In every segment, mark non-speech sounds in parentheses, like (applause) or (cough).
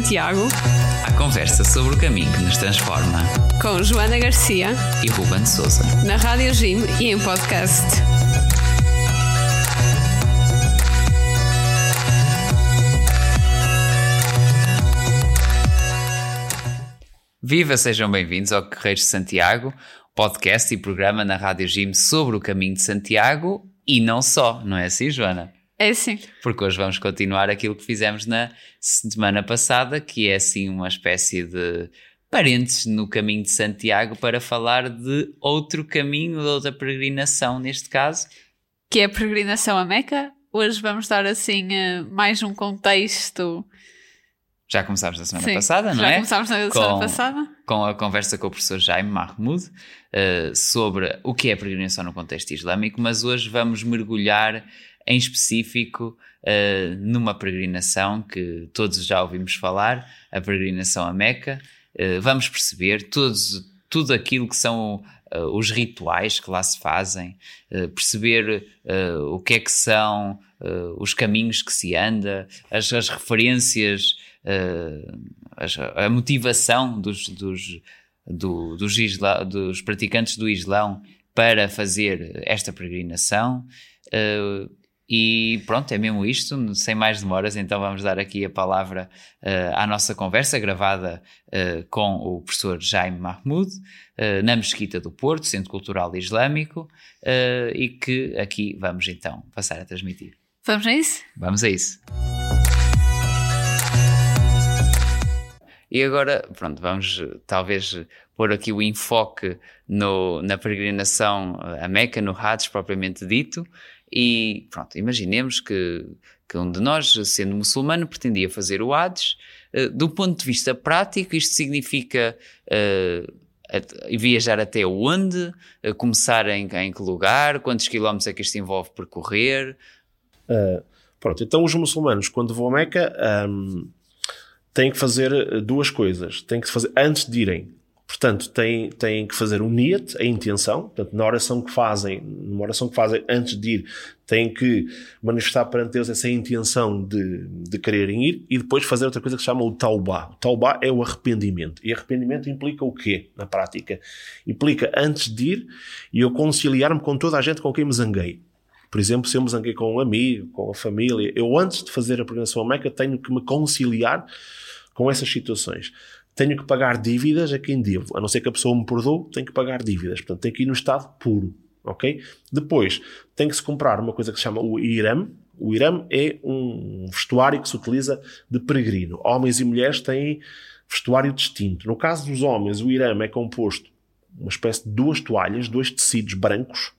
Santiago. A conversa sobre o caminho que nos transforma. Com Joana Garcia e Ruben Souza. Na Rádio Jim e em podcast. Viva, sejam bem-vindos ao Correios de Santiago, podcast e programa na Rádio Jim sobre o caminho de Santiago e não só, não é assim, Joana? É sim. Porque hoje vamos continuar aquilo que fizemos na semana passada, que é assim uma espécie de parentes no caminho de Santiago para falar de outro caminho, de outra peregrinação neste caso. Que é a peregrinação a Meca. Hoje vamos dar assim eh, mais um contexto. Já começámos na semana Sim, passada, não já é? Já começámos na semana passada. Com a conversa com o professor Jaime Mahmoud uh, sobre o que é peregrinação no contexto islâmico, mas hoje vamos mergulhar em específico uh, numa peregrinação que todos já ouvimos falar, a peregrinação a Meca. Uh, vamos perceber todos, tudo aquilo que são uh, os rituais que lá se fazem, perceber o que é que são os caminhos que se anda, as, as referências, as, a motivação dos, dos, do, dos, isla, dos praticantes do Islão para fazer esta peregrinação. Uh, e pronto, é mesmo isto, sem mais demoras, então vamos dar aqui a palavra uh, à nossa conversa gravada uh, com o professor Jaime Mahmoud, uh, na Mesquita do Porto, Centro Cultural Islâmico, e que aqui vamos então passar a transmitir. Vamos a isso? Vamos a isso. E agora, pronto, vamos talvez pôr aqui o enfoque no, na peregrinação a Meca, no Hajj propriamente dito, e pronto, imaginemos que, que um de nós, sendo muçulmano, pretendia fazer o Hades. Uh, do ponto de vista prático, isto significa uh, viajar até onde? Uh, começar em, em, que lugar? Quantos quilómetros é que isto envolve percorrer? pronto, então os muçulmanos, quando vão a Meca, um, têm que fazer duas coisas. Têm que fazer, antes de irem, Portanto, têm, têm que fazer um niyat, a intenção, portanto, na oração que fazem, numa oração que fazem antes de ir, têm que manifestar perante Deus essa intenção de, de quererem ir e depois fazer outra coisa que se chama o taubá. O taubá é o arrependimento. E arrependimento implica o quê, na prática? Implica, antes de ir, eu conciliar-me com toda a gente com quem me zanguei. Por exemplo, se eu me zanguei com um amigo, com a família, eu antes de fazer a peregrinação a Meca tenho que me conciliar com essas situações tenho que pagar dívidas a quem devo. A não ser que a pessoa me perdoe, tenho que pagar dívidas. Portanto, tenho que ir no estado puro. Ok? Depois, tem que se comprar uma coisa que se chama o IRAM. O IRAM é um vestuário que se utiliza de peregrino. Homens e mulheres têm vestuário distinto. No caso dos homens, o IRAM é composto uma espécie de duas toalhas, dois tecidos brancos,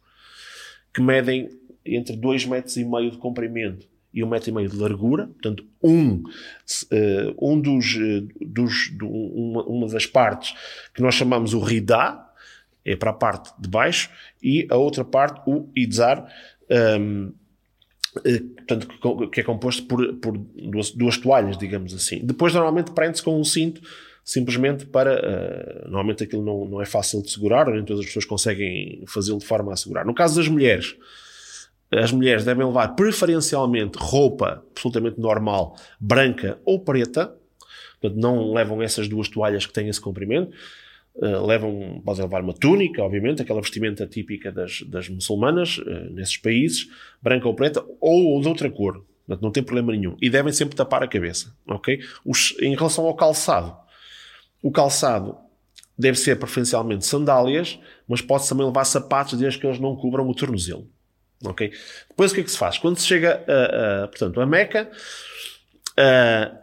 que medem entre 2 metros e meio de comprimento e um metro e meio de largura, portanto, um, uh, um dos, uh, dos do, uma, uma, das partes que nós chamamos o ridá, é para a parte de baixo, e a outra parte, o idzar, um, uh, eh, portanto, que é composto por, por duas, duas toalhas, digamos assim. Depois, normalmente, prende-se com um cinto, simplesmente para. normalmente aquilo não, não é fácil de segurar, nem todas as pessoas conseguem fazê-lo de forma a segurar. No caso das mulheres, as mulheres devem levar preferencialmente roupa absolutamente normal, branca ou preta. Portanto, não levam essas duas toalhas que têm esse comprimento. Uh, levam, podem levar uma túnica, obviamente, aquela vestimenta típica das, das muçulmanas uh, nesses países, branca ou preta, ou, ou de outra cor. Portanto, não tem problema nenhum. E devem sempre tapar a cabeça, ok? Os, em relação ao calçado, o calçado deve ser preferencialmente sandálias, mas pode-se também levar sapatos desde que eles não cubram o tornozelo. Ok? Depois o que é que se faz? Quando se chega a, a portanto, a Meca,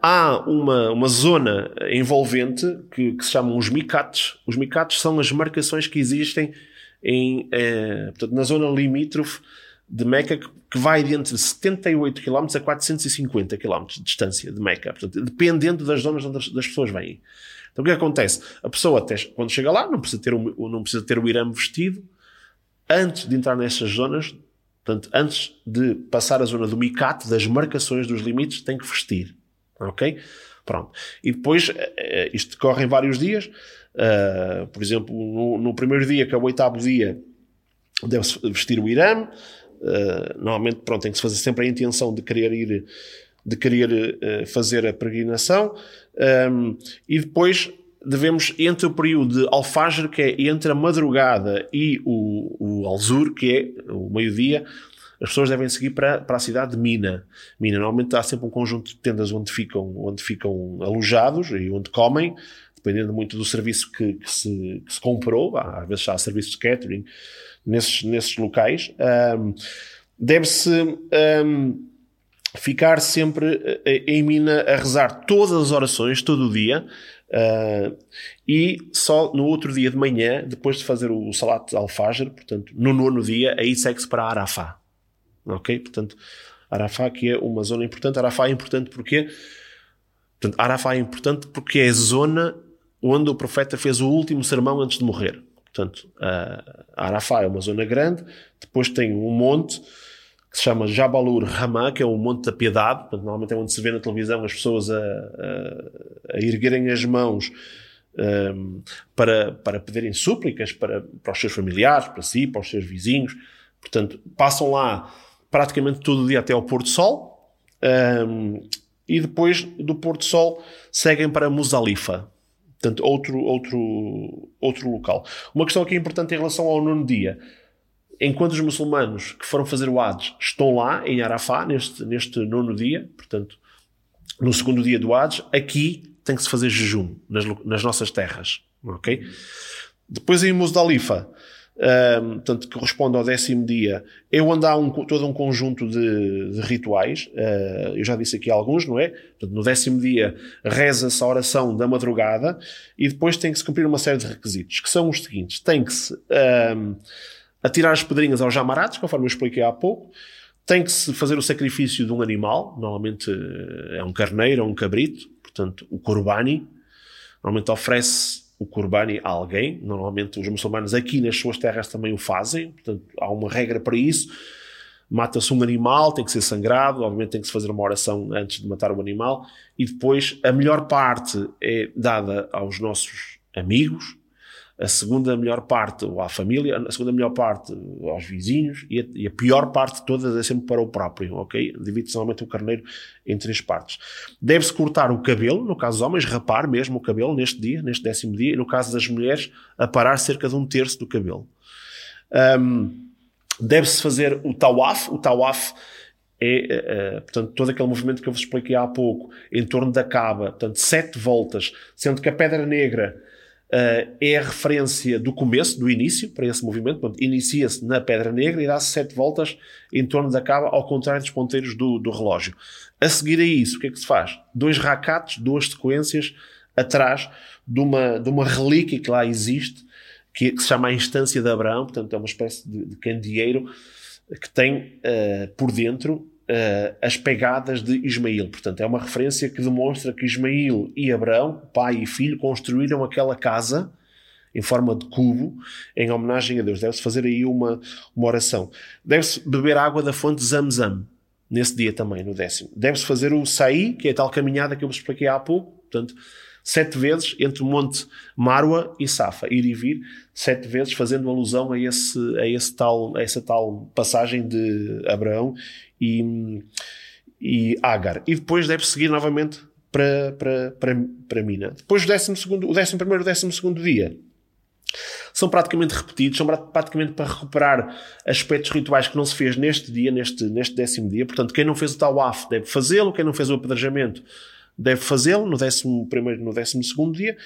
há uma, uma zona envolvente que, que se chamam os micates. Os micates são as marcações que existem em, uh, portanto, na zona limítrofe de Meca, que, que vai de entre 78 km a 450 km de distância de Meca, portanto, dependendo das zonas onde as, das pessoas vêm. Então o que acontece? A pessoa, até, quando chega lá, não precisa ter o, não precisa ter o irame vestido. Antes de entrar nessas zonas, Portanto, antes de passar a zona do micat, das marcações dos limites, tem que vestir. Ok? Pronto. E depois, eh, eh, isto decorre em vários dias. Uh, por exemplo, no, no, primeiro dia, que é o oitavo dia, deve-se vestir o irame. Uh, normalmente, pronto, tem que se fazer sempre a intenção de querer ir de querer uh, fazer a peregrinação. Um, e depois devemos, entre o período de alfajr, que é entre a madrugada, e o, o alzur, que é o meio-dia, as pessoas devem seguir para, para a cidade de Mina. Mina normalmente há sempre um conjunto de tendas onde ficam, onde ficam alojados e onde comem, dependendo muito do serviço que, que, se, que se, comprou. Às vezes há serviços de catering nesses, nesses locais. Um, Deve-se um, ficar sempre eh, em Mina a rezar todas as orações, todo o dia. Uh, e só no outro dia de manhã, depois de fazer o salat al-fajr, portanto, no nono dia, aí segue-se para Arafá. Ok? Portanto, Arafá que é uma zona importante. Arafá é importante porque portanto, Arafá é importante porque é a zona onde o profeta fez o último sermão antes de morrer. Portanto, uh, Arafá é uma zona grande, depois tem um monte que se chama Jabalur Ramá, que é o Monte da Piedade, portanto, normalmente é onde se vê na televisão as pessoas a, a, a erguerem as mãos um, para, para pedirem súplicas para, para os seus familiares, para si, para os seus vizinhos. Portanto, passam lá praticamente todo o dia até ao Porto do Sol um, e depois do Porto do Sol seguem para Musalifa. Portanto, outro, outro, outro local. Uma questão aqui importante em relação ao nono dia enquanto os muçulmanos que foram fazer o Hajj estão lá em Arafá, neste, neste nono dia, portanto, no segundo dia do Hajj, aqui tem que se fazer jejum nas, nas nossas terras, ok? Depois em Musdalifa, um, portanto, que corresponde ao décimo dia, é onde há um, todo um conjunto de, de rituais, uh, eu já disse aqui alguns, não é? Portanto, no décimo dia reza-se a oração da madrugada e depois tem que se cumprir uma série de requisitos, que são os seguintes, tem que se... Um, atirar as pedrinhas aos jamarates, conforme eu expliquei há pouco. Tem que se fazer o sacrifício de um animal, normalmente eh, é um carneiro ou um cabrito, portanto, o corbani. Normalmente oferece o corbani a alguém. Normalmente os muçulmanos aqui nas suas terras também o fazem, portanto, há uma regra para isso. Mata-se um animal, tem que ser sangrado, obviamente tem que se fazer uma oração antes de matar o animal, e depois a melhor parte é dada aos nossos amigos, a segunda melhor parte ou à família, a segunda melhor parte aos vizinhos e a, e a pior parte de todas é sempre para o próprio, ok? Divide-se normalmente o carneiro em três partes. Deve-se cortar o cabelo, no caso dos homens, rapar mesmo o cabelo neste dia, neste décimo dia, e no caso das mulheres, aparar cerca de um terço do cabelo. Um, Deve-se fazer o tawaf, o tawaf é, uh, portanto, todo aquele movimento que eu vos expliquei há pouco, em torno da Caba, portanto, sete voltas, sendo que a Pedra Negra Uh, é a referência do começo, do início, para esse movimento. Inicia-se na Pedra Negra e dá-se sete voltas em torno da cava, ao contrário dos ponteiros do, do, relógio. A seguir a isso, o que é que se faz? Dois racates, duas sequências atrás de uma, de uma relíquia que lá existe, que, que se chama a Instância de Abraão, portanto é uma espécie de, de candeeiro que tem uh, por dentro uh, as pegadas de Ismael. Portanto, é uma referência que demonstra que Ismael e Abraão, pai e filho, construíram aquela casa em forma de cubo, em homenagem a Deus. Deve-se fazer aí uma, uma oração. Deve-se beber água da fonte Zamzam, nesse dia também, no décimo. Deve-se fazer o saí, que é a tal caminhada que eu vos expliquei há pouco. Portanto, sete vezes entre o Monte Marwa e Safa, ir e vir, sete vezes fazendo alusão a, esse, a, esse tal, a essa tal passagem de Abraão e, e Agar. E depois deve seguir novamente para, para, para, para Mina. Depois o décimo, segundo, o décimo primeiro e o décimo segundo dia são praticamente repetidos, são praticamente para recuperar aspectos rituais que não se fez neste dia, neste, neste décimo dia. Portanto, quem não fez o Tawaf deve fazê-lo, quem não fez o apedrejamento deve fazê-lo no décimo primeiro, no décimo segundo dia.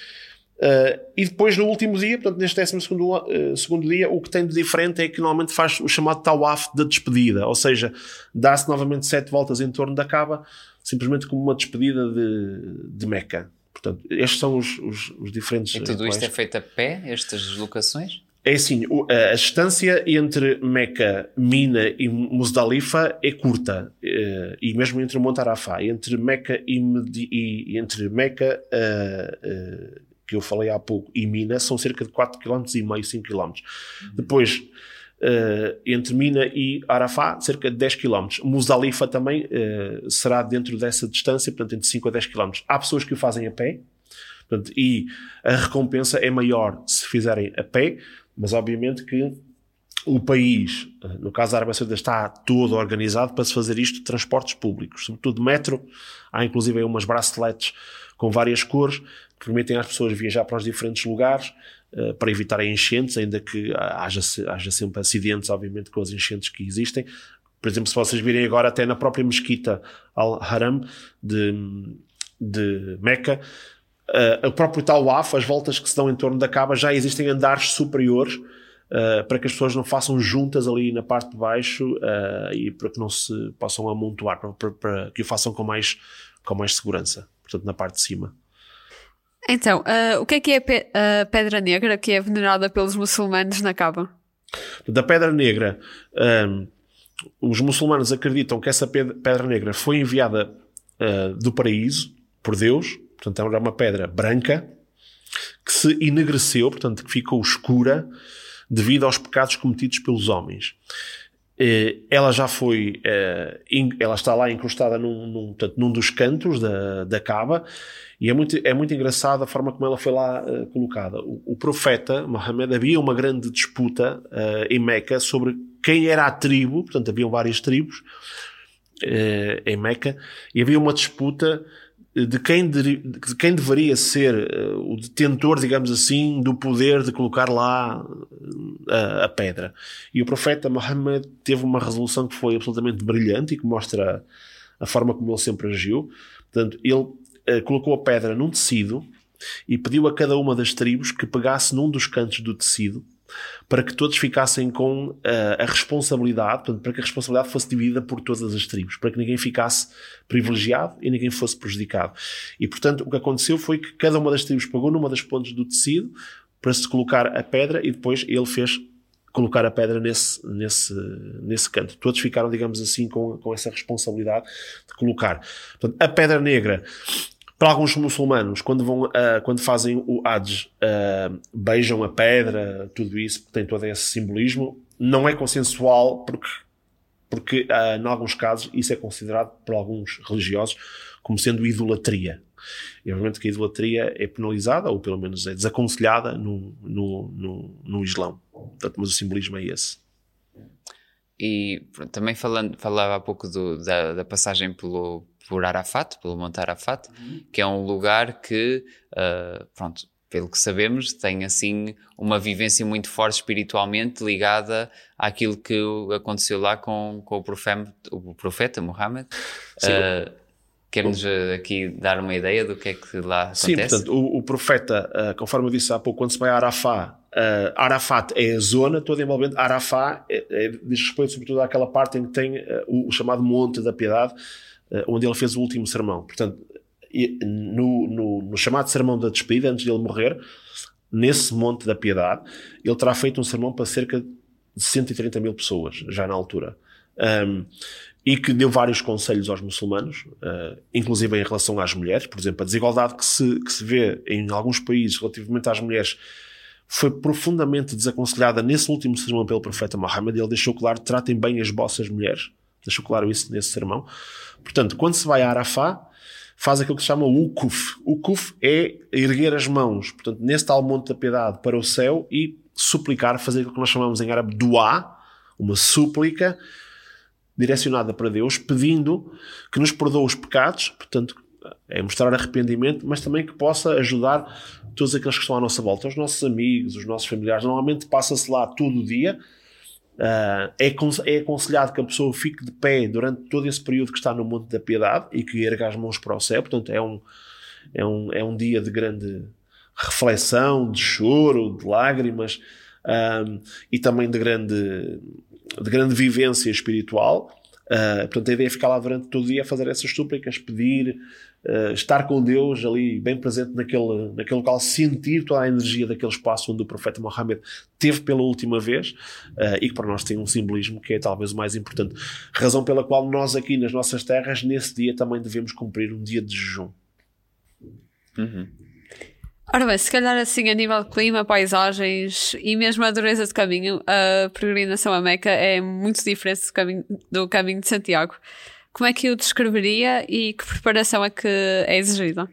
Uh, e depois no último dia, portanto neste décimo segundo, uh, segundo dia, o que tem de diferente é que normalmente faz o chamado tawaf de despedida, ou seja, dá-se novamente sete voltas em torno da Caba, simplesmente como uma despedida de, de Meca. Portanto, estes são os, os, os diferentes. E tudo isto é feito a pé, estas deslocações? É assim, a distância entre Meca, Mina e Musdalifa é curta, eh, e mesmo entre Monte Arafá, entre Meca e, e entre Meca que eu falei há pouco, e Mina, são cerca de 4,5 km, 5 km. Uhum. Depois, uh, entre Mina e Arafá, cerca de 10 km. Musdalifa também uh, será dentro dessa distância, portanto, entre 5 a 10 km. Há pessoas que o fazem a pé, portanto, e a recompensa é maior se fizerem a pé, mas obviamente que o país, no caso da Arábia Saudita, está todo organizado para se fazer isto de transportes públicos, sobretudo metro. Há inclusive umas braceletes com várias cores permitem às pessoas viajar para os diferentes lugares uh, para evitar enchentes, ainda que haja, haja sempre acidentes, obviamente, com as enchentes que existem. Por exemplo, se vocês virem agora até na própria mesquita Al-Haram de, de Meca, uh, o próprio Tawaf, as voltas que se dão em torno da Caba, já existem andares superiores uh, para que as pessoas não façam juntas ali na parte de baixo uh, e para que não se possam amontoar, para, para, para, que o façam com mais, com mais segurança, portanto, na parte de cima. Então, uh, o que é que é pe a Pedra Negra que é venerada pelos muçulmanos na Caba? Da Pedra Negra, um, os muçulmanos acreditam que essa Pedra Negra foi enviada do paraíso por Deus, portanto, era uma pedra branca que se enegreceu, portanto, que ficou escura devido aos pecados cometidos pelos homens. Eh, ela já foi, eh, ela está lá encostada num, num, portanto, num dos cantos da, da cava e é muito, é muito engraçado a forma como ela foi lá uh, colocada. O, o, profeta Mohammed havia uma grande disputa em Meca sobre quem era a tribo, portanto haviam várias tribos em Meca e havia uma disputa de quem, de, de quem deveria ser uh, o detentor, digamos assim, do poder de colocar lá uh, a, a, pedra. E o profeta Muhammad teve uma resolução que foi absolutamente brilhante e que mostra a, forma como ele sempre agiu. Portanto, ele uh, colocou a pedra num tecido e pediu a cada uma das tribos que pegasse num dos cantos do tecido para que todos ficassem com uh, a responsabilidade, portanto, para que a responsabilidade fosse dividida por todas as tribos, para que ninguém ficasse privilegiado e ninguém fosse prejudicado. E, portanto, o que aconteceu foi que cada uma das tribos pagou numa das pontas do tecido para se colocar a pedra e depois ele fez colocar a pedra nesse, nesse, nesse canto. Todos ficaram, digamos assim, com, com essa responsabilidade de colocar. Portanto, a pedra negra para alguns muçulmanos, quando, vão, uh, quando fazem o Hajj, uh, beijam a pedra, tudo isso, tem todo esse simbolismo, não é consensual porque, porque uh, em alguns casos, isso é considerado por alguns religiosos como sendo idolatria. E obviamente que a idolatria é penalizada, ou pelo menos é desaconselhada no, no, no, no Islão. Portanto, mas o simbolismo é esse. E pronto, também falando, falava há pouco do, da, da passagem pelo, por Arafat, pelo Monte Arafat, uhum. que é um lugar que, uh, pronto, pelo que sabemos, tem assim uma vivência muito forte espiritualmente ligada àquilo que aconteceu lá com, com o, profeta, o profeta Muhammad. Uh, Quer-nos aqui dar uma ideia do que é que lá acontece? Sim, portanto, o, o profeta, uh, conforme eu disse há pouco, quando se vai a Arafat, uh, Arafat é a zona toda envolvente. Arafat é, é, diz respeito sobretudo àquela parte em que tem uh, o, o, chamado Monte da Piedade, uh, onde ele fez o último sermão. Portanto, no, no, no, chamado sermão da despedida, antes de ele morrer, nesse Monte da Piedade, ele terá feito um sermão para cerca de 130 mil pessoas, já na altura. Um, e que deu vários conselhos aos muçulmanos, uh, inclusive em relação às mulheres. Por exemplo, a desigualdade que se, que se vê em alguns países relativamente às mulheres foi profundamente desaconselhada nesse último sermão pelo profeta Muhammad. Ele deixou claro: tratem bem as vossas mulheres. Deixou claro isso nesse sermão. Portanto, quando se vai a Arafá, faz aquilo que se chama o Ukuf. Ukuf é erguer as mãos, portanto, nesse tal monte da piedade para o céu e suplicar, fazer aquilo que nós chamamos em árabe dua, uma súplica direcionada para Deus, pedindo que nos perdoe os pecados, portanto, é mostrar arrependimento, mas também que possa ajudar todos aqueles que estão à nossa volta, os nossos amigos, os nossos familiares. Normalmente passa-se lá todo o dia. Uh, é, é aconselhado que a pessoa fique de pé durante todo esse período que está no Monte da Piedade e que erga as mãos para o céu. Portanto, é um, é um, é um dia de grande reflexão, de choro, de lágrimas ah, e também de grande, de grande vivência espiritual. Uh, portanto, a ideia é ficar lá durante todo o dia a fazer essas súplicas, pedir, uh, estar com Deus ali bem presente naquele, naquele local, sentir toda a energia daquele espaço onde o profeta Mohammed teve pela última vez uh, e que para nós tem um simbolismo que é talvez o mais importante. Razão pela qual nós aqui nas nossas terras, nesse dia, também devemos cumprir um dia de jejum. Uhum. Ora bem, se calhar assim a nível de clima, paisagens e mesmo a dureza de caminho, a peregrinação a Meca é muito diferente do caminho, do caminho de Santiago. Como é que o descreveria e que preparação é que é exigida?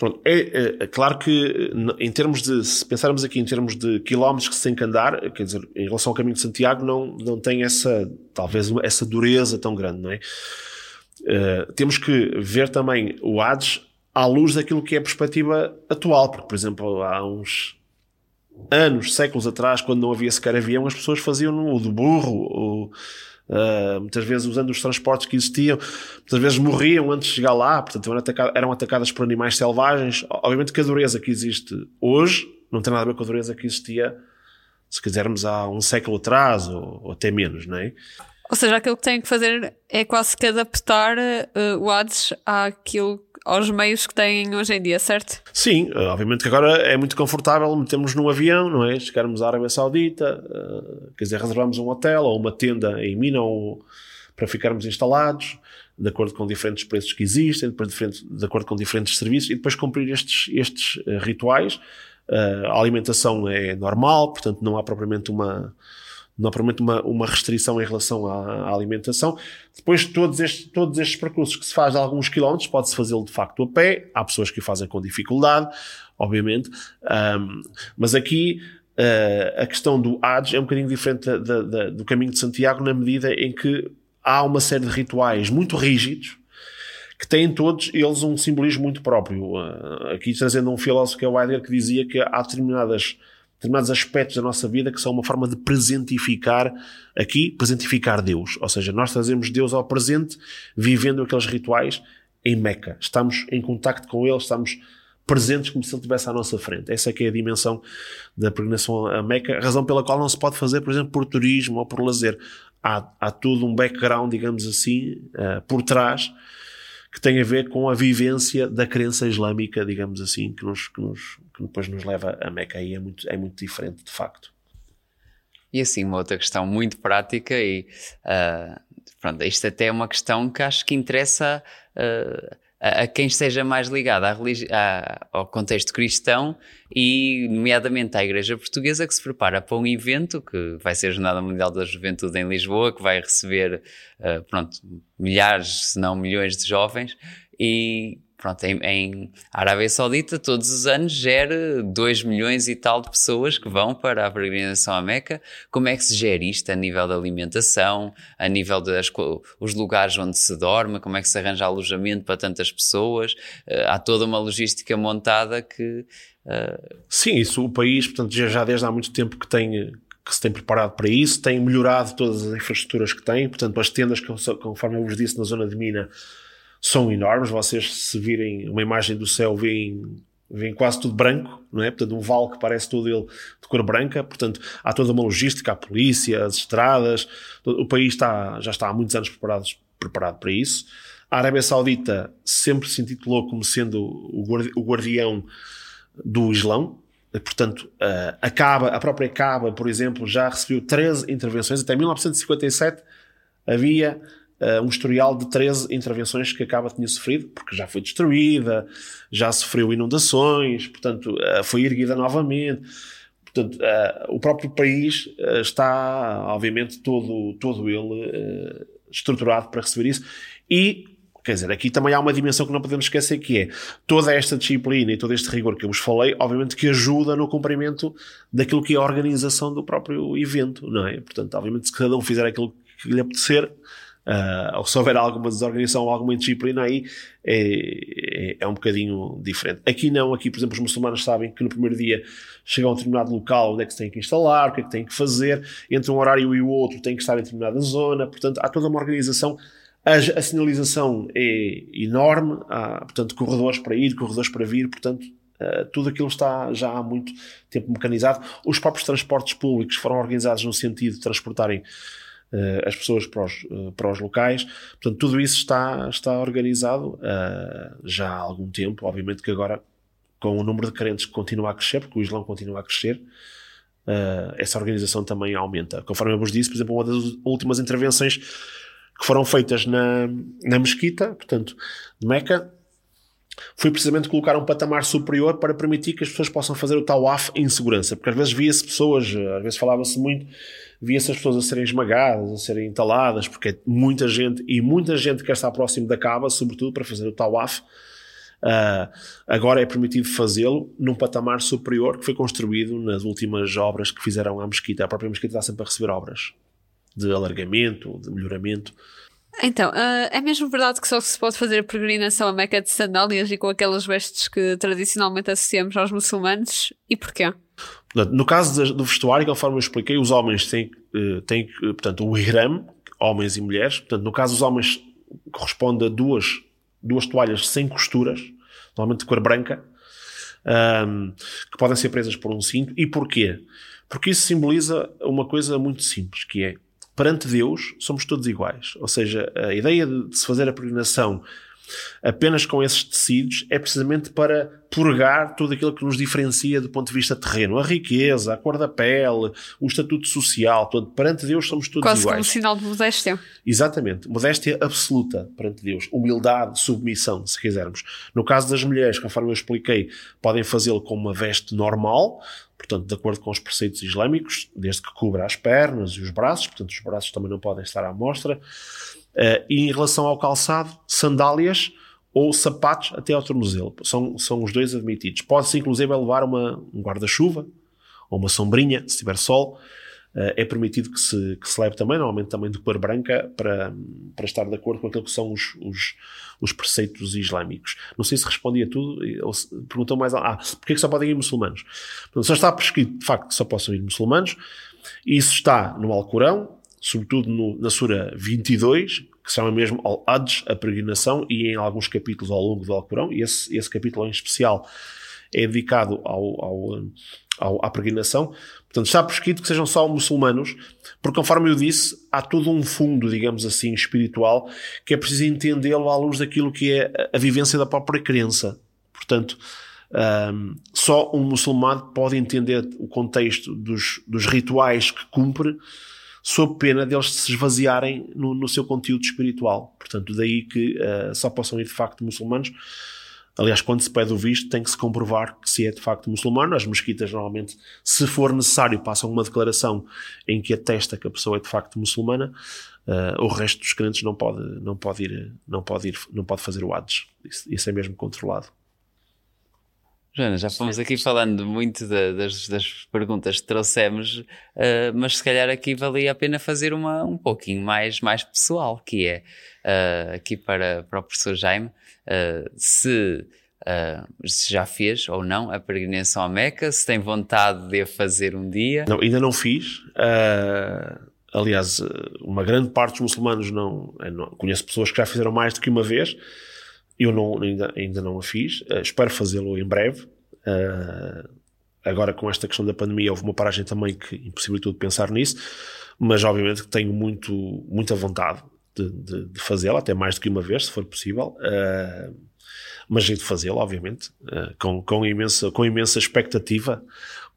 Pronto, é, é, é, claro que em termos de, se pensarmos aqui em termos de quilómetros que se tem que andar, quer dizer, em relação ao caminho de Santiago, não, não tem essa, talvez, essa dureza tão grande, não é? Uh, temos que ver também o Hades à luz daquilo que é a perspectiva atual, porque, por exemplo, há uns anos, séculos atrás, quando não havia sequer avião, as pessoas faziam o do burro, o, Uh, muitas vezes usando os transportes que existiam, muitas vezes morriam antes de chegar lá, portanto eram, atacadas, eram atacadas por animais selvagens. Obviamente que a dureza que existe hoje não tem nada a ver com a dureza que existia, se quisermos, há um século atrás ou, ou até menos, não é? Ou seja, aquilo que tem que fazer é quase que adaptar uh, o ADS àquilo aos meios que têm hoje em dia, certo? Sim, eh, obviamente que agora é muito confortável metermos num avião, não é? Chegarmos à Arábia Saudita, uh, quer dizer, reservamos um hotel ou uma tenda em Mina ou, para ficarmos instalados, de acordo com diferentes preços que existem, depois de, acordo com diferentes serviços, e depois cumprir estes, estes rituais. Uh, a alimentação é normal, portanto não há propriamente uma não uma, uma restrição em relação à, à, alimentação. Depois, todos estes, todos estes percursos que se faz de alguns quilómetros, pode-se fazê-lo de facto a pé. Há pessoas que o fazem com dificuldade, obviamente. Um, mas aqui, uh, a questão do Hajj é um bocadinho diferente da, da, do caminho de Santiago, na medida em que há uma série de rituais muito rígidos, que têm todos eles um simbolismo muito próprio. Uh, aqui trazendo um filósofo que é o Heidegger, que dizia que há determinadas determinados aspectos da nossa vida que são uma forma de presentificar, aqui, presentificar Deus. Ou seja, nós trazemos Deus ao presente, vivendo aqueles rituais em Meca. Estamos em contacto com Ele, estamos presentes como se Ele estivesse à nossa frente. Essa é que é a dimensão da peregrinação a Meca, razão pela qual não se pode fazer, por exemplo, por turismo ou por lazer. Há, há um background, digamos assim, uh, por trás, que tem a ver com a vivência da crença islâmica, digamos assim, que, nos, que, nos, que depois nos leva a Meca e é muito, é muito diferente, de facto. E assim, uma outra questão muito prática e uh, pronto, isto até é uma questão que acho que interessa uh, a, quem esteja mais ligado à à, ao contexto cristão e, nomeadamente, à Igreja Portuguesa que se prepara para um evento que vai ser a Jornada Mundial da Juventude em Lisboa, que vai receber, uh, pronto, milhares, se não milhões de jovens e pronto, em, em Arábia Saudita todos os anos gera 2 milhões e tal de pessoas que vão para a peregrinação à Meca. Como é que se gera isto a nível da alimentação, a nível dos os lugares onde se dorme, como é que se arranja alojamento para tantas pessoas? Uh, há toda uma logística montada que... Uh... Sim, isso o país, portanto, já, já desde há muito tempo que tem que se tem preparado para isso, tem melhorado todas as infraestruturas que tem, portanto as tendas, conforme eu vos disse, na zona de Mina, são enormes. Vocês, se virem uma imagem do céu, veem, veem quase tudo branco, não é? Portanto, um vale que parece todo ele de cor branca. Portanto, há toda uma logística, a polícia, as estradas. O país está, já está há muitos anos preparado, preparado para isso. A Arábia Saudita sempre se intitulou como sendo o guardião do Islão, Portanto, a a própria Caba, por exemplo, já recebeu 13 intervenções. Até 1957 havia uh, um historial de 13 intervenções que a Caba tinha sofrido, porque já foi destruída, já sofreu inundações, portanto, uh, foi erguida novamente. Portanto, uh, o próprio país está, obviamente, todo, todo ele estruturado para receber isso. E Quer dizer, aqui também há uma dimensão que não podemos esquecer que é toda esta disciplina e todo este rigor que eu vos falei, obviamente que ajuda no cumprimento daquilo que é a organização do próprio evento, não é? Portanto, obviamente se cada um fizer aquilo que lhe apetecer, Uh, ou se houver alguma desorganização alguma indisciplina aí, é, é, é, um bocadinho diferente. Aqui não, aqui, por exemplo, os muçulmanos sabem que no primeiro dia chegam a um determinado local onde é que se tem que instalar, o que é que tem que fazer, entre um horário e o outro tem que estar em determinada zona, portanto, há toda uma organização. A, a sinalização é enorme, há, portanto, corredores para ir, corredores para vir, portanto, Uh, tudo aquilo está já há muito tempo mecanizado. Os próprios transportes públicos foram organizados no sentido de transportarem as pessoas para os, uh, para os locais. Portanto, tudo isso está, está organizado uh, já há algum tempo. Obviamente que agora, com o número de crentes que continua a crescer, porque o Islão continua a crescer, essa organização também aumenta. Conforme eu vos disse, por exemplo, uma das últimas intervenções que foram feitas na, na mesquita, portanto, de Meca, foi precisamente colocar um patamar superior para permitir que as pessoas possam fazer o tawaf em segurança, porque às vezes via-se pessoas, às vezes falava-se muito via-se as pessoas a serem esmagadas, a serem entaladas, porque é muita gente, e muita gente quer estar próximo da cava, sobretudo para fazer o tawaf, Uh, agora é permitido fazê-lo num patamar superior que foi construído nas últimas obras que fizeram à mesquita. A própria mesquita está sempre a receber obras de alargamento, de melhoramento. Então, uh, é mesmo verdade que só se pode fazer a peregrinação a Meca de sandálias e com aquelas vestes que tradicionalmente associamos aos muçulmanos? E porquê? No caso do vestuário, conforme eu expliquei, os homens têm, eh, têm portanto, o ihram, homens e mulheres. Portanto, no caso dos homens, corresponde a duas, duas toalhas sem costuras, normalmente de cor branca, um, que podem ser presas por um cinto. E porquê? Porque isso simboliza uma coisa muito simples, que é perante Deus somos todos iguais. Ou seja, a ideia de se fazer a peregrinação apenas com esses tecidos é precisamente para purgar tudo aquilo que nos diferencia do ponto de vista terreno. A riqueza, a cor da pele, o estatuto social, todo, perante Deus somos todos Quase iguais. Quase como sinal de modéstia. Exatamente. Modéstia absoluta perante Deus. Humildade, submissão, se quisermos. No caso das mulheres, conforme eu expliquei, podem fazê-lo com uma veste normal, portanto, de acordo com os preceitos islâmicos, desde que cubra as pernas e os braços, portanto, os braços também não podem estar à mostra. Uh, e em relação ao calçado, sandálias ou sapatos até ao tornozelo. São, são os dois admitidos. Pode-se inclusive levar uma, um guarda-chuva ou uma sombrinha, se tiver sol. Uh, é permitido que se, que se leve também, normalmente também de cor branca, para, para estar de acordo com aquilo que são os, os, os preceitos islâmicos. Não sei se respondi a tudo, ou se, perguntou mais. Ah, porque que só podem ir muçulmanos? Portanto, só está prescrito, de facto, que só possam ir muçulmanos. Isso está no Alcorão, sobretudo no, na Sura 22, que se chama mesmo Al-Hajj, a peregrinação, e em alguns capítulos ao longo do Alcorão, e esse, esse capítulo em especial é dedicado ao, ao, ao, à peregrinação. Portanto, está prescrito que sejam só muçulmanos, porque conforme eu disse, há todo um fundo, digamos assim, espiritual, que é preciso entendê-lo à luz daquilo que é a vivência da própria crença. Portanto, um, só um muçulmano pode entender o contexto dos, dos rituais que cumpre sob pena deles se esvaziarem no, no seu conteúdo espiritual. Portanto, daí que uh, só possam ir de facto muçulmanos. Aliás, quando se pede o visto, tem que se comprovar que se é de facto muçulmano. As mesquitas, normalmente, se for necessário, passam uma declaração em que atesta que a pessoa é de facto muçulmana. Uh, o resto dos crentes não pode, não pode ir, não pode ir, não pode fazer o Hades. Isso, isso é mesmo controlado. Joana, já fomos aqui falando muito de, das, das, perguntas que trouxemos, uh, mas se calhar aqui valia a pena fazer uma um pouquinho mais, mais pessoal, que é uh, aqui para, para o professor Jaime, uh, se, se, já fez ou não a peregrinação à Meca, se tem vontade de a fazer um dia. Não, ainda não fiz. aliás, uma grande parte dos muçulmanos não, não, Conheço pessoas que já fizeram mais do que uma vez eu não, ainda, ainda não a fiz, uh, espero fazê-lo em breve. Uh, agora, com esta questão da pandemia, houve uma paragem também que impossibilitou de pensar nisso, mas obviamente que tenho muito, muita vontade de, de, de fazê-la, até mais do que uma vez, se for possível. Uh, mas hei de fazê-lo, obviamente, com, com, imensa, com imensa expectativa,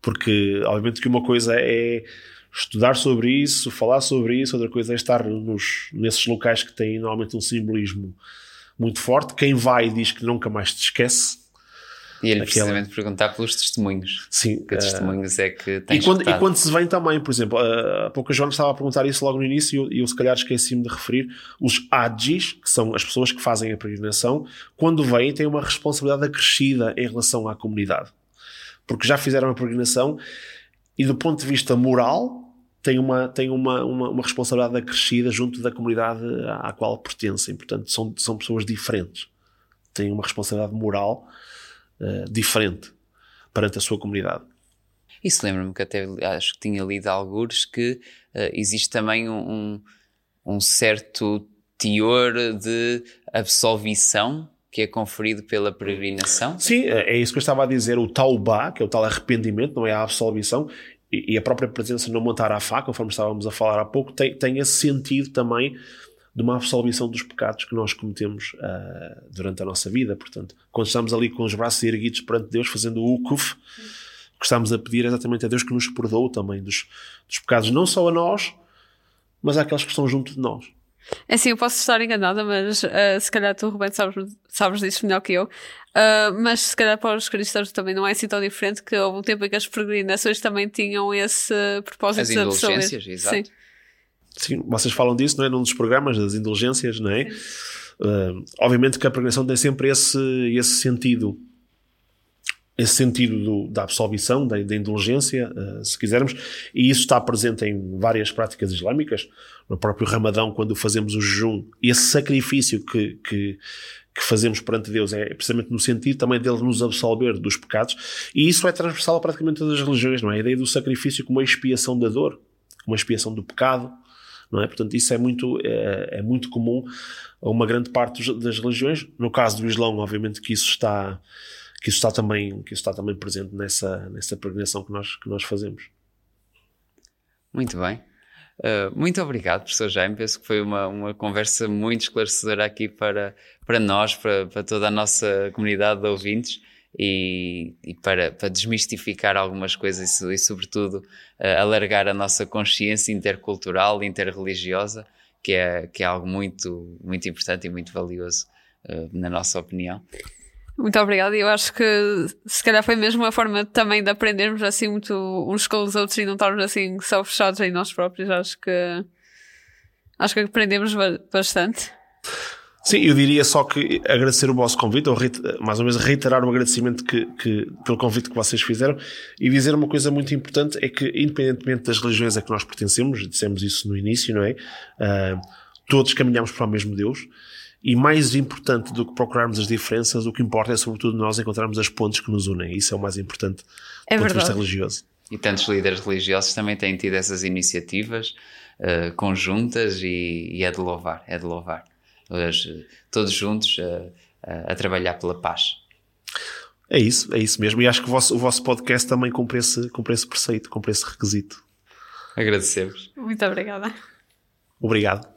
porque obviamente que uma coisa é estudar sobre isso, falar sobre isso, outra coisa é estar nos, nesses locais que têm normalmente um simbolismo muito forte. Quem vai diz que nunca mais te esquece. E ele precisamente perguntar pelos testemunhos. Sim. Que uh, testemunhos é que tem e quando, e quando se vem também, por exemplo, uh, há pouco a Joana estava a perguntar isso logo no início e eu, eu se calhar esqueci-me de referir, os adjis, que são as pessoas que fazem a peregrinação, quando vêm têm uma responsabilidade acrescida em relação à comunidade. Porque já fizeram a peregrinação e do ponto de vista moral, têm uma, têm uma, uma, uma, responsabilidade acrescida junto da comunidade à, à qual pertencem. Portanto, são, são pessoas diferentes. Têm uma responsabilidade moral uh, diferente perante a sua comunidade. Isso lembra-me que até acho que tinha lido alguns que uh, existe também um, um certo teor de absolvição que é conferido pela peregrinação? Sim, é, é isso que eu estava a dizer. O taubá, que é o tal arrependimento, não é a absolvição, e, a própria presença no montar à faca, conforme estávamos a falar há pouco, tem, tem esse sentido também de uma absolvição dos pecados que nós cometemos uh, durante a nossa vida. Portanto, quando estamos ali com os braços erguidos perante Deus, fazendo o ukuf, que estamos a pedir é exatamente a Deus que nos perdoe também dos, dos pecados, não só a nós, mas àqueles que estão junto de nós. É assim, eu posso estar enganada, mas uh, se calhar tu, Rubén, sabes, sabes disso melhor que eu. Uh, mas se calhar para os cristãos também não é assim tão diferente que houve um tempo em que as peregrinações também tinham esse propósito as de indulgências, exato. Sim. Sim, vocês falam disso, não é? Num dos programas das indulgências, não é? Uh, obviamente que a peregrinação tem sempre esse, esse sentido esse sentido do, da absolvição, da, da indulgência, uh, se quisermos, e isso está presente em várias práticas islâmicas. No próprio Ramadão, quando fazemos o jejum, esse sacrifício que, que, que fazemos perante Deus é precisamente no sentido também dele nos absolver dos pecados, e isso é transversal a praticamente todas as religiões, não é? A ideia do sacrifício como a expiação da dor, como a expiação do pecado, não é? Portanto, isso é muito, é, é muito comum a uma grande parte das religiões. No caso do Islão, obviamente que isso está que isso está também, que está também presente nessa, nessa peregrinação que nós, que nós fazemos. Muito bem. Uh, muito obrigado, professor Jaime. Penso que foi uma, uma conversa muito esclarecedora aqui para, para nós, para, para toda a nossa comunidade de ouvintes e, e para, para desmistificar algumas coisas e, e sobretudo, uh, alargar a nossa consciência intercultural, interreligiosa, que é, que é algo muito, muito importante e muito valioso, uh, na nossa opinião. Muito obrigada. Eu acho que se calhar foi mesmo uma forma também de aprendermos assim muito uns com os outros e não estarmos assim só fechados em nós próprios. Acho que acho que aprendemos bastante. Sim, eu diria só que agradecer o vosso convite, ou mais ou menos reiterar o agradecimento que, que, pelo convite que vocês fizeram e dizer uma coisa muito importante: é que, independentemente das religiões a que nós pertencemos, dissemos isso no início, não é? Uh, todos caminhamos para o mesmo Deus e mais importante do que procurarmos as diferenças, o que importa é sobretudo nós encontrarmos as pontes que nos unem. Isso é o mais importante é do ponto de vista religioso. E tantos líderes religiosos também têm tido essas iniciativas uh, conjuntas e, e, é de louvar, é de louvar. Hoje, todos juntos uh, uh, a trabalhar pela paz. É isso, é isso mesmo. E acho que o vosso, o vosso podcast também cumpre esse, cumpre esse preceito, cumpre esse requisito. Agradecemos. Muito obrigada. Obrigado.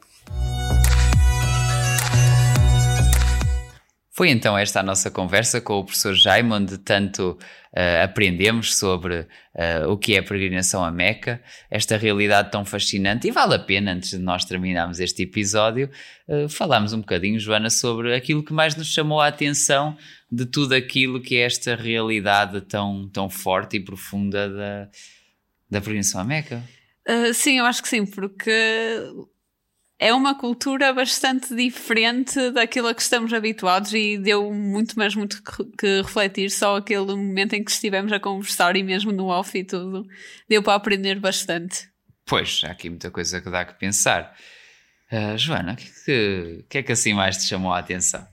Foi então esta a nossa conversa com o professor Jaime, onde tanto uh, aprendemos sobre uh, o que é a peregrinação a Meca, esta realidade tão fascinante. E vale a pena, antes de nós terminarmos este episódio, uh, falarmos um bocadinho, Joana, sobre aquilo que mais nos chamou a atenção de tudo aquilo que é esta realidade tão, tão forte e profunda da, da peregrinação a Meca. sim, eu acho que sim, porque é uma cultura bastante diferente daquilo a que estamos habituados e deu muito mais muito que refletir só aquele momento em que estivemos a conversar e mesmo no off e tudo deu para aprender bastante. Pois, há aqui muita coisa que dá que pensar. Uh, Joana, o que, que, que, é que assim mais te chamou a atenção?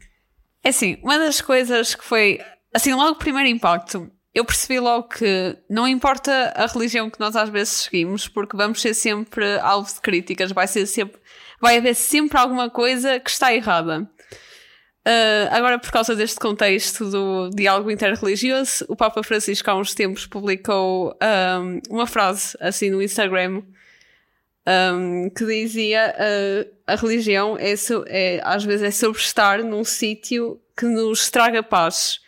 É assim, uma das coisas que foi, assim, logo o primeiro impacto, eu percebi logo que não importa a religião que nós às vezes seguimos, porque vamos ser sempre alvo de críticas, vai ser sempre vai haver sempre alguma coisa que está errada. Uh, agora, por causa deste contexto do diálogo interreligioso, o Papa Francisco há uns tempos publicou um, ah, uma frase assim no Instagram um, que dizia uh, a religião é, é, às vezes é sobre estar num sítio que nos traga paz.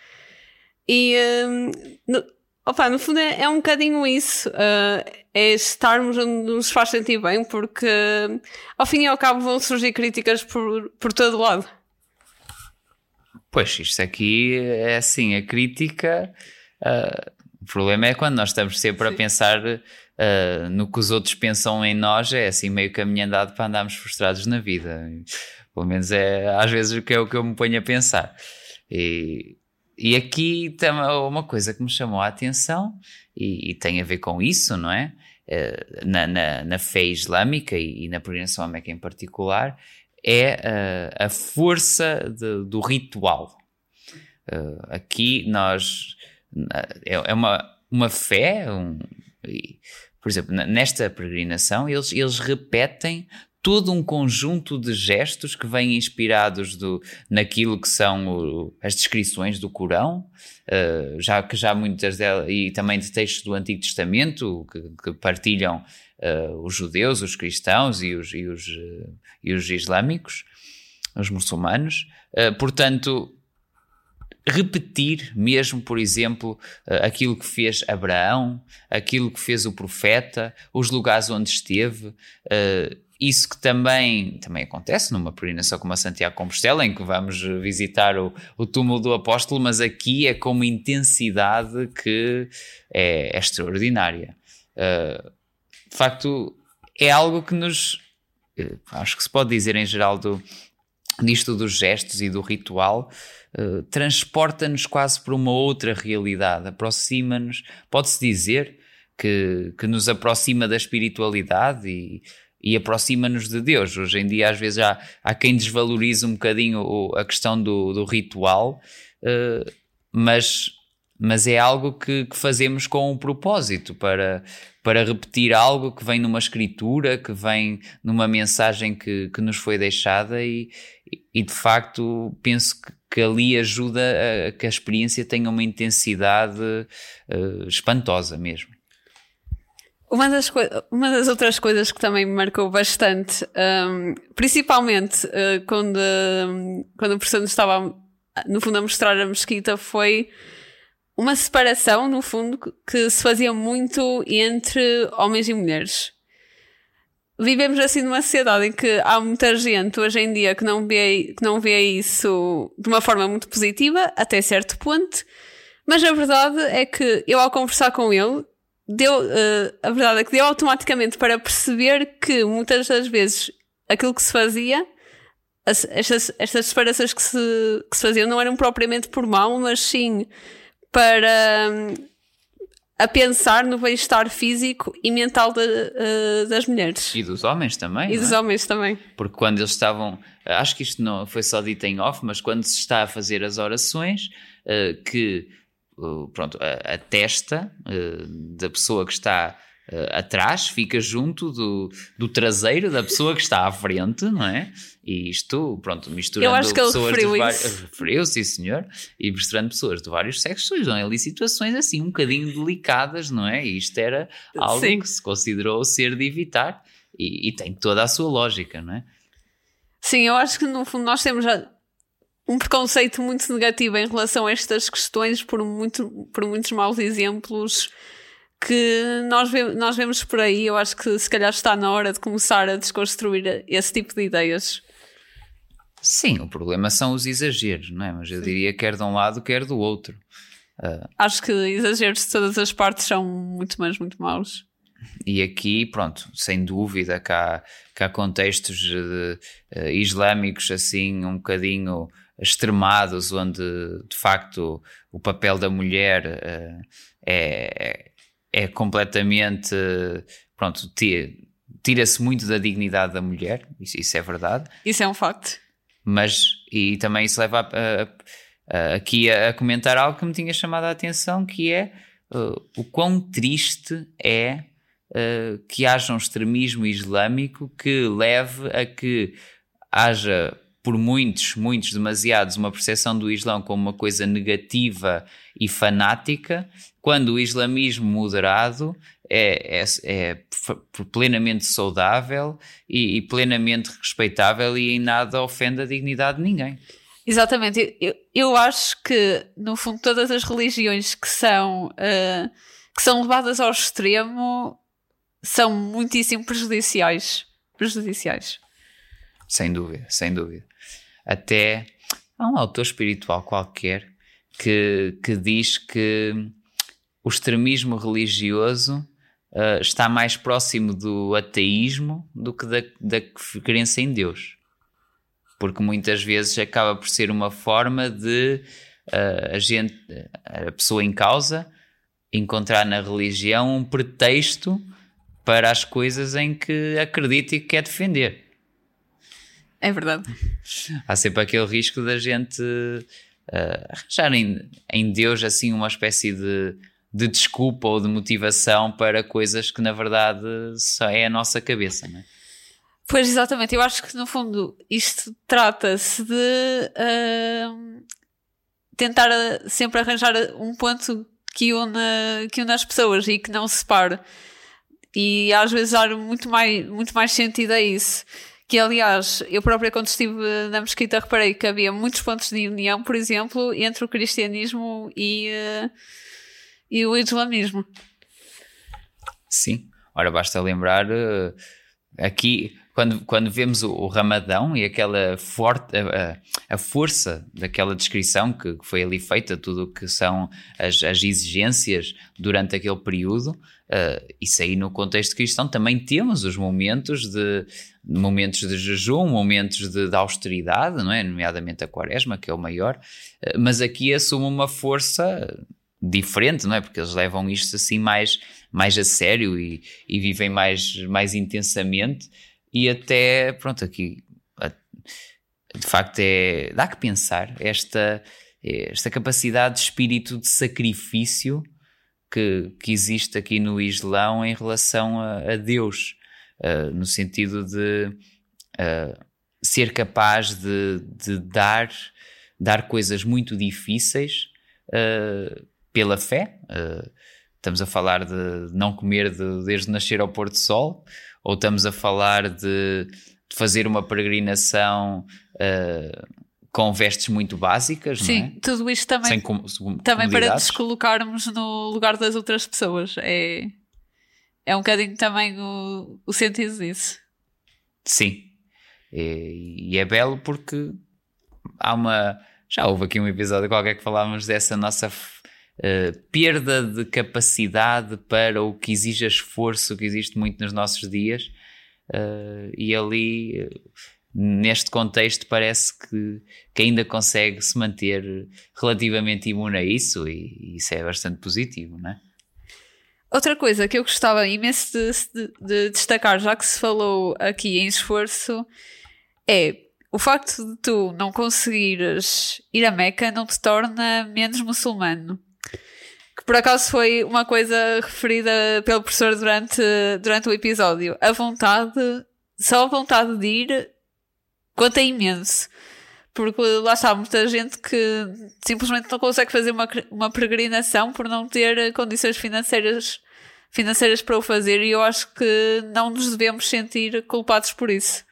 E um, no, opa, no fundo é, é um bocadinho isso. Uh, é estarmos onde nos faz sentir bem, porque ao fim e ao cabo vão surgir críticas por, por todo lado. Pois, isto aqui é assim, a crítica. Uh, o problema é quando nós estamos sempre Sim. a pensar uh, no que os outros pensam em nós, é assim meio caminho andado para andarmos frustrados na vida. Pelo menos é às vezes o que é o que eu me ponho a pensar. E, e aqui tem uma coisa que me chamou a atenção e, e tem a ver com isso, não é? Eh, na, na, na, fé islâmica e, e na peregrinação Meca em particular, é uh, a força de, do ritual. Uh, aqui nós. É, é, uma, uma fé, um, e, por exemplo, nesta peregrinação, eles, eles repetem todo um conjunto de gestos que vêm inspirados do, naquilo que são o, as descrições do Corão, uh, já que já muitas delas, e também de textos do Antigo Testamento que, que partilham uh, os judeus, os cristãos e os, e os, uh, e os islâmicos, os muçulmanos. portanto, repetir mesmo, por exemplo, aquilo que fez Abraão, aquilo que fez o profeta, os lugares onde esteve, isso que também, também acontece numa peregrinação como a Santiago Compostela, em que vamos visitar o, o túmulo do apóstolo, mas aqui é com uma intensidade que é, é extraordinária. Uh, de facto, é algo que nos. Uh, acho que se pode dizer em geral do, disto dos gestos e do ritual, uh, transporta-nos quase para uma outra realidade, aproxima-nos, pode-se dizer que, que nos aproxima da espiritualidade e, e aproxima-nos de Deus. Hoje em dia, às vezes, há, há quem desvalorize um bocadinho a questão do, do ritual, uh, mas, mas é algo que, que, fazemos com um propósito para, para repetir algo que vem numa escritura, que vem numa mensagem que, que nos foi deixada, e, e de facto penso que, que ali ajuda a, que a experiência tenha uma intensidade uh, espantosa mesmo. Uma das, uma das outras coisas que também me marcou bastante, um, principalmente uh, quando, um, quando o professor nos estava, no fundo, a mostrar a mesquita, foi uma separação, no fundo, que se fazia muito entre homens e mulheres. Vivemos assim numa sociedade em que há muita gente hoje em dia que não vê, que não vê isso de uma forma muito positiva, até certo ponto, mas a verdade é que eu, ao conversar com ele, deu, uh, a verdade é que deu automaticamente para perceber que muitas das vezes aquilo que se fazia, as, estas, estas separações que se, que se faziam não eram propriamente por mal, mas sim para um, a pensar no bem-estar físico e mental de, uh, das mulheres. E dos homens também. E dos é? homens também. Porque quando eles estavam, acho que isto não foi só dito em off, mas quando se está a fazer as orações, uh, que pronto, a, a testa uh, da pessoa que está uh, atrás fica junto do, do traseiro da pessoa que está à frente, não é? E isto, pronto, misturando Eu acho que pessoas ele referiu vários, referiu, sim senhor, e misturando pessoas de vários sexos, surgem ali situações assim um bocadinho delicadas, não é? E isto era algo sim. que se considerou ser de evitar e, e tem toda a sua lógica, não é? Sim, eu acho que no fundo nós temos já um preconceito muito negativo em relação a estas questões por, muito, por muitos maus exemplos que nós, ve nós vemos por aí. Eu acho que se calhar está na hora de começar a desconstruir esse tipo de ideias. Sim, o problema são os exageros, não é? Mas eu diria quer de um lado, quer do outro. Uh, acho que exageros de todas as partes são muito mais, muito maus. E aqui, pronto, sem dúvida que há, que há contextos de, uh, islâmicos assim um bocadinho extremados, onde de facto o papel da mulher uh, é, é completamente. Pronto, tira-se muito da dignidade da mulher, isso, isso, é verdade. Isso é um facto. Mas, e também isso leva a, a, a, aqui a, comentar algo que me tinha chamado a atenção, que é uh, o quão triste é uh, que haja um extremismo islâmico que leve a que haja por muitos, muitos, demasiados, uma percepção do Islão como uma coisa negativa e fanática, quando o islamismo moderado é, é, é plenamente saudável e, e, plenamente respeitável e em nada ofende a dignidade de ninguém. Exatamente. Eu, eu acho que, no fundo, todas as religiões que são, uh, que são levadas ao extremo são muitíssimo prejudiciais. Prejudiciais. Sem dúvida, sem dúvida. Até há um autor espiritual qualquer que, que diz que o extremismo religioso uh, está mais próximo do ateísmo do que da, da crença em Deus. Porque muitas vezes acaba por ser uma forma de uh, a gente, a pessoa em causa, encontrar na religião um pretexto para as coisas em que acredita e quer defender. É verdade. Há sempre aquele risco da gente uh, arranjar em, em, Deus assim uma espécie de, de desculpa ou de motivação para coisas que na verdade só é a nossa cabeça, não é? Pois exatamente, eu acho que no fundo isto trata-se de uh, tentar sempre arranjar um ponto que une, que une as pessoas e que não se separe. E às vezes há muito mais, muito mais sentido a isso. Que aliás, eu própria quando estive na Mesquita reparei que havia muitos pontos de união, por exemplo, entre o cristianismo e, uh, e o islamismo. Sim, ora basta lembrar uh, aqui quando, quando vemos o, o Ramadão e aquela forte, a, a, força daquela descrição que, que, foi ali feita, tudo o que são as, as exigências durante aquele período, uh, isso aí no contexto cristão também temos os momentos de momentos de jejum, momentos de, de austeridade, não é? Nomeadamente a quaresma, que é o maior, uh, mas aqui assume uma força diferente, não é? Porque eles levam isto assim mais, mais a sério e, e vivem mais, mais intensamente e até, pronto, aqui de facto é, dá que pensar esta, esta capacidade de espírito de sacrifício que, que existe aqui no Islão em relação a, a Deus, uh, no sentido de uh, ser capaz de, de, dar, dar coisas muito difíceis uh, pela fé. estamos a falar de não comer de, desde nascer ao pôr do sol, ou estamos a falar de, de fazer uma peregrinação com vestes muito básicas, Sim, não é? tudo isto também, com, também para nos colocarmos no lugar das outras pessoas. É, é um bocadinho também o, o sentido disso. Sim, e, e é belo porque há uma. Já houve aqui um episódio qualquer que falávamos dessa nossa uh, perda de capacidade para o que exige esforço, que existe muito nos nossos dias, uh, e ali, neste contexto, parece que, que ainda consegue se manter relativamente imune a isso, e, e isso é bastante positivo, não é? Outra coisa que eu gostava imenso de, de, de, destacar, já que se falou aqui em esforço, é o facto de tu não conseguires ir a Meca não te torna menos muçulmano que por acaso foi uma coisa referida pelo professor durante, durante o episódio. A vontade, só a vontade de ir, conta imenso. Porque lá está muita gente que simplesmente não consegue fazer uma, uma peregrinação por não ter condições financeiras, financeiras para o fazer, e eu acho que não nos devemos sentir culpados por isso.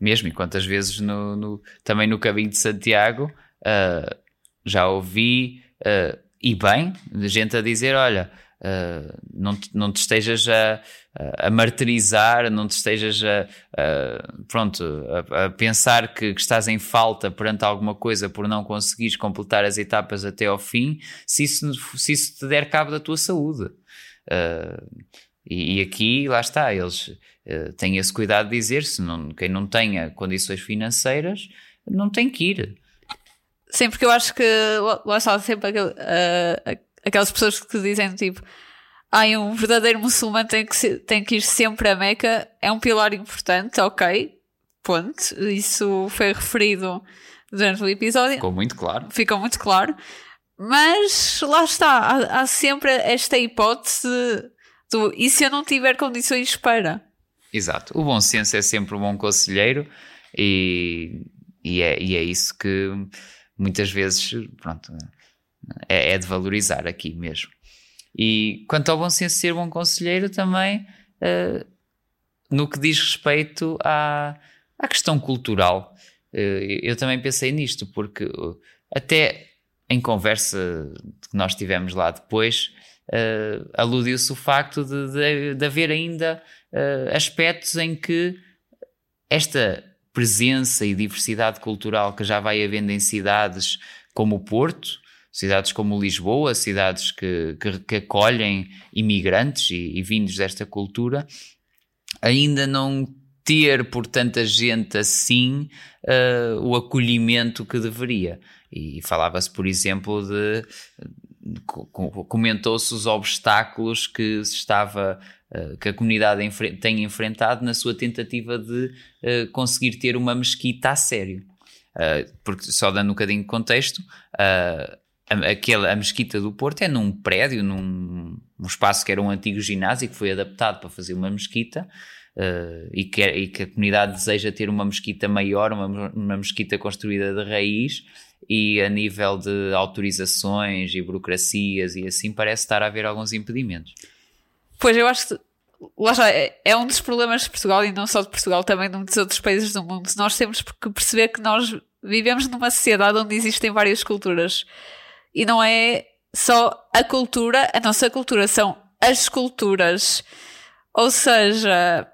Mesmo, e quantas vezes no, no também no caminho de Santiago uh, já ouvi uh, e bem, gente a dizer: olha, uh, não, te, não te estejas a, a martirizar, não te estejas a, a pronto, a, a pensar que, que, estás em falta perante alguma coisa por não conseguires completar as etapas até ao fim, se isso, se isso te der cabo da tua saúde. Uh, e, aqui, lá está, eles uh, têm esse cuidado de dizer: se não, quem não tenha condições financeiras não tem que ir. Sim, porque eu acho que lá está sempre aquele, uh, aquelas pessoas que dizem tipo ai, um verdadeiro muçulmano tem que, tem que ir sempre a Meca, é um pilar importante, ok, ponto. Isso foi referido durante o episódio. Ficou muito claro. Ficou muito claro. Mas lá está, há, há sempre esta hipótese do e se eu não tiver condições para? Exato. O bom senso é sempre um bom conselheiro e, e, é, e é isso que muitas vezes, pronto, é, é, de valorizar aqui mesmo. E quanto ao bom senso ser bom conselheiro, também uh, no que diz respeito à, à questão cultural, uh, eu também pensei nisto, porque uh, até em conversa que nós tivemos lá depois, aludiu-se o facto de, de, de haver ainda aspectos em que esta presença e diversidade cultural que já vai havendo em cidades como o Porto, cidades como Lisboa, cidades que, que, que acolhem imigrantes e, e, vindos desta cultura, ainda não ter por tanta gente assim uh, o acolhimento que deveria. E falava-se, por exemplo, de. Comentou-se os obstáculos que se estava eh, que a comunidade tem enfrentado na sua tentativa de uh, conseguir ter uma mesquita a sério. Porque, só dando um bocadinho de contexto, a, aquela, a mesquita do Porto é num prédio, num um espaço que era um antigo ginásio que foi adaptado para fazer uma mesquita. Uh, e, que, e, que, a comunidade deseja ter uma mesquita maior, uma, uma mesquita construída de raiz, e a nível de autorizações e burocracias e assim parece estar a haver alguns impedimentos. Pois eu acho que lá já é, é, um dos problemas de Portugal e não só de Portugal, também de muitos outros países do mundo. Nós temos que perceber que nós vivemos numa sociedade onde existem várias culturas e não é só a cultura, a nossa cultura, são as culturas. Ou seja,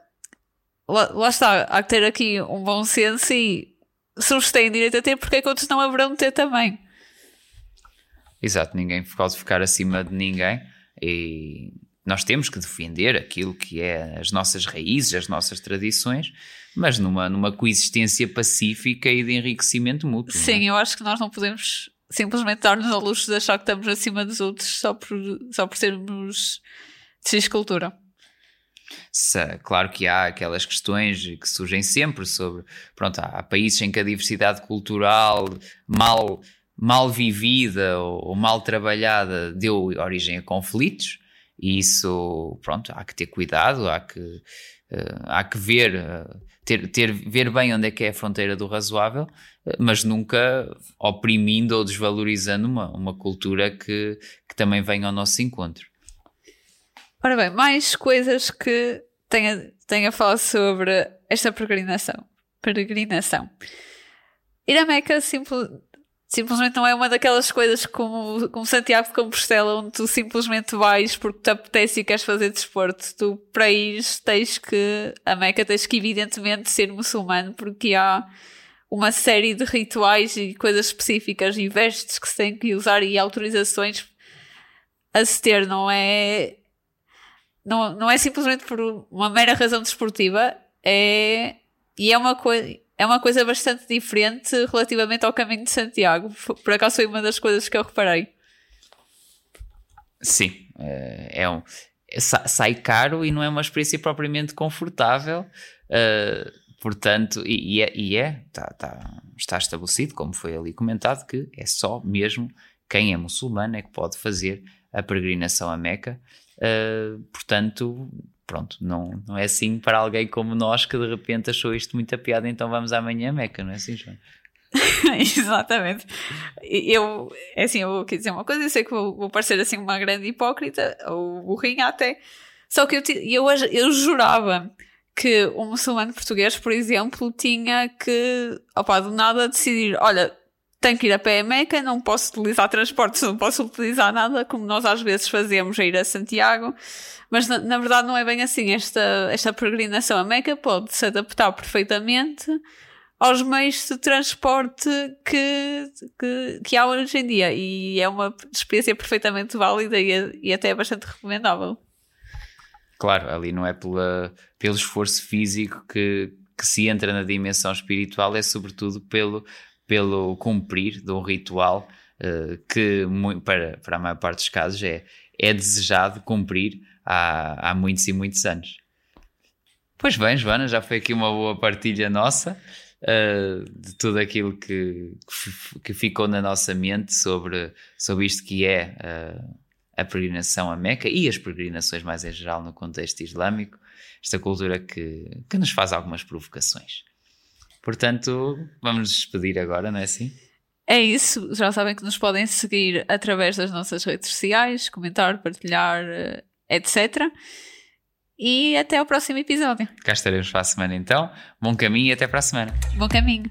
lá, lá, está, há que ter aqui um bom senso e se uns têm direito a ter, porque é que outros não haverão de ter também? Exato, ninguém pode ficar acima de ninguém e nós temos que defender aquilo que é as nossas raízes, as nossas tradições, mas numa, numa coexistência pacífica e de enriquecimento mútuo. É? Sim, eu acho que nós não podemos simplesmente dar-nos a luxo de achar que estamos acima dos outros só por, só por sermos de X cultura. Claro que há aquelas questões que surgem sempre sobre, pronto, há, países em que a diversidade cultural mal, mal vivida ou, ou mal trabalhada deu origem a conflitos, e isso, pronto, há que ter cuidado, há que, uh, há que ver, uh, ter, ter, ver bem onde é que é a fronteira do razoável, mas nunca oprimindo ou desvalorizando uma, uma cultura que, que também vem ao nosso encontro. Ora bem, mais coisas que tenha, tenha a falar sobre esta peregrinação. Peregrinação. Ir a Meca simples, simplesmente não é uma daquelas coisas como, como Santiago de Compostela, onde tu simplesmente vais porque te apetece e queres fazer desporto. Tu, para ir, tens que, a Meca, tens que evidentemente ser muçulmano, porque há uma série de rituais e coisas específicas e vestes que se tem que usar e autorizações a se ter, não é? Não, não é simplesmente por uma mera razão desportiva, é, e é uma coisa, é uma coisa bastante diferente relativamente ao caminho de Santiago. Por acaso foi uma das coisas que eu reparei. Sim, eh, é um. Sai caro e não é uma experiência propriamente confortável, uh, portanto, e, e, é, e é tá, tá, está estabelecido, como foi ali comentado, que é só mesmo quem é muçulmano é que pode fazer a peregrinação a Meca. Uh, portanto, pronto, não, não é assim para alguém como nós que de repente achou isto muita piada, então vamos amanhã a Meca, não é assim, João? (laughs) Exatamente. Eu, é assim, eu vou dizer uma coisa, eu sei que vou, vou parecer assim uma grande hipócrita, ou burrinha até, só que eu, eu, eu jurava que um muçulmano português, por exemplo, tinha que, opa, do nada decidir, olha, tenho que ir a pé a Meca, não posso utilizar transportes, não posso utilizar nada, como nós às vezes fazemos a ir a Santiago, mas na, na, verdade não é bem assim. Esta, esta peregrinação a Meca pode se adaptar perfeitamente aos meios de transporte que, que, que há hoje em dia e é uma experiência perfeitamente válida e, e até bastante recomendável. Claro, ali não é pela, pelo esforço físico que, que se entra na dimensão espiritual, é sobretudo pelo, pelo cumprir de um ritual uh, que, para, para a maior parte dos casos, é, é desejado cumprir há, há muitos e muitos anos. Pois bem, Joana, já foi aqui uma boa partilha nossa uh, de tudo aquilo que, que ficou na nossa mente sobre, sobre isto que é uh, a peregrinação a Meca e as peregrinações mais em geral no contexto islâmico, esta cultura que, que nos faz algumas provocações. Portanto, vamos nos despedir agora, não é assim? É isso, já sabem que nos podem seguir através das nossas redes sociais, comentar, partilhar, eh, etc. E até ao próximo episódio. Cá estaremos para a semana então. Bom caminho e até para a semana. Bom caminho.